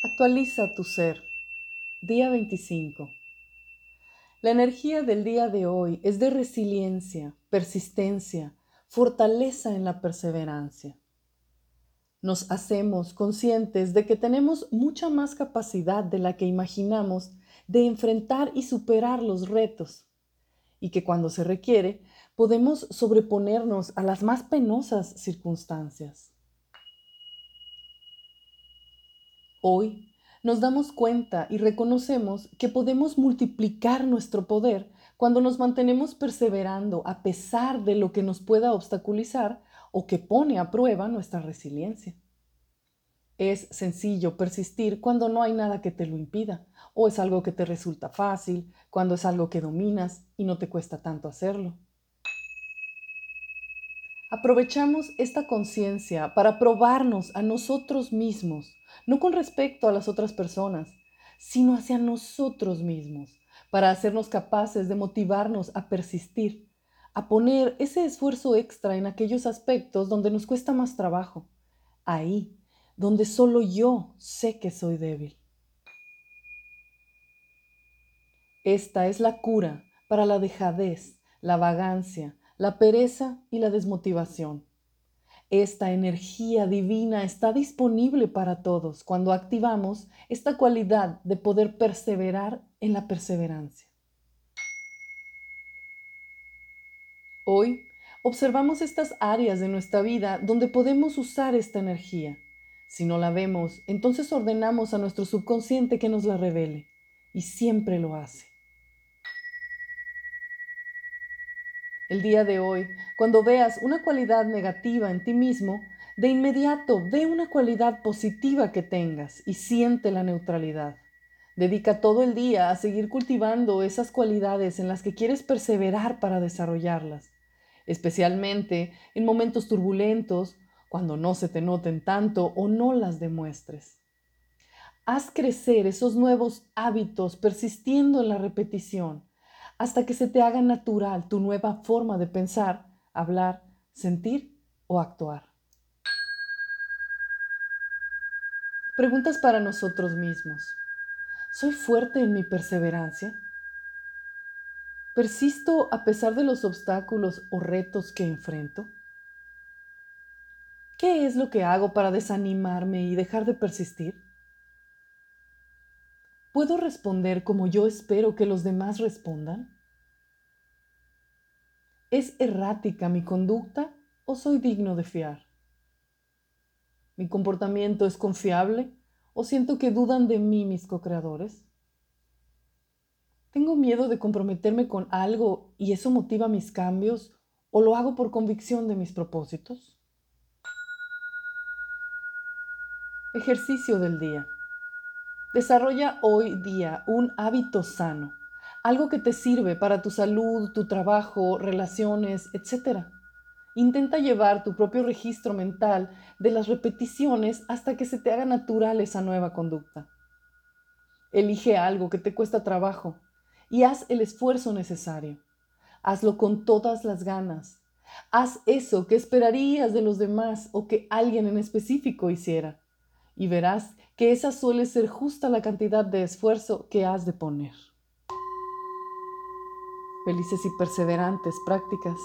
Actualiza tu ser. Día 25. La energía del día de hoy es de resiliencia, persistencia, fortaleza en la perseverancia. Nos hacemos conscientes de que tenemos mucha más capacidad de la que imaginamos de enfrentar y superar los retos y que cuando se requiere podemos sobreponernos a las más penosas circunstancias. Hoy nos damos cuenta y reconocemos que podemos multiplicar nuestro poder cuando nos mantenemos perseverando a pesar de lo que nos pueda obstaculizar o que pone a prueba nuestra resiliencia. Es sencillo persistir cuando no hay nada que te lo impida, o es algo que te resulta fácil, cuando es algo que dominas y no te cuesta tanto hacerlo. Aprovechamos esta conciencia para probarnos a nosotros mismos, no con respecto a las otras personas, sino hacia nosotros mismos, para hacernos capaces de motivarnos a persistir, a poner ese esfuerzo extra en aquellos aspectos donde nos cuesta más trabajo, ahí, donde solo yo sé que soy débil. Esta es la cura para la dejadez, la vagancia, la pereza y la desmotivación. Esta energía divina está disponible para todos cuando activamos esta cualidad de poder perseverar en la perseverancia. Hoy observamos estas áreas de nuestra vida donde podemos usar esta energía. Si no la vemos, entonces ordenamos a nuestro subconsciente que nos la revele, y siempre lo hace. El día de hoy, cuando veas una cualidad negativa en ti mismo, de inmediato ve una cualidad positiva que tengas y siente la neutralidad. Dedica todo el día a seguir cultivando esas cualidades en las que quieres perseverar para desarrollarlas, especialmente en momentos turbulentos, cuando no se te noten tanto o no las demuestres. Haz crecer esos nuevos hábitos persistiendo en la repetición hasta que se te haga natural tu nueva forma de pensar, hablar, sentir o actuar. Preguntas para nosotros mismos. ¿Soy fuerte en mi perseverancia? ¿Persisto a pesar de los obstáculos o retos que enfrento? ¿Qué es lo que hago para desanimarme y dejar de persistir? ¿Puedo responder como yo espero que los demás respondan? ¿Es errática mi conducta o soy digno de fiar? ¿Mi comportamiento es confiable o siento que dudan de mí mis co-creadores? ¿Tengo miedo de comprometerme con algo y eso motiva mis cambios o lo hago por convicción de mis propósitos? Ejercicio del día. Desarrolla hoy día un hábito sano, algo que te sirve para tu salud, tu trabajo, relaciones, etc. Intenta llevar tu propio registro mental de las repeticiones hasta que se te haga natural esa nueva conducta. Elige algo que te cuesta trabajo y haz el esfuerzo necesario. Hazlo con todas las ganas. Haz eso que esperarías de los demás o que alguien en específico hiciera y verás que esa suele ser justa la cantidad de esfuerzo que has de poner. Felices y perseverantes prácticas.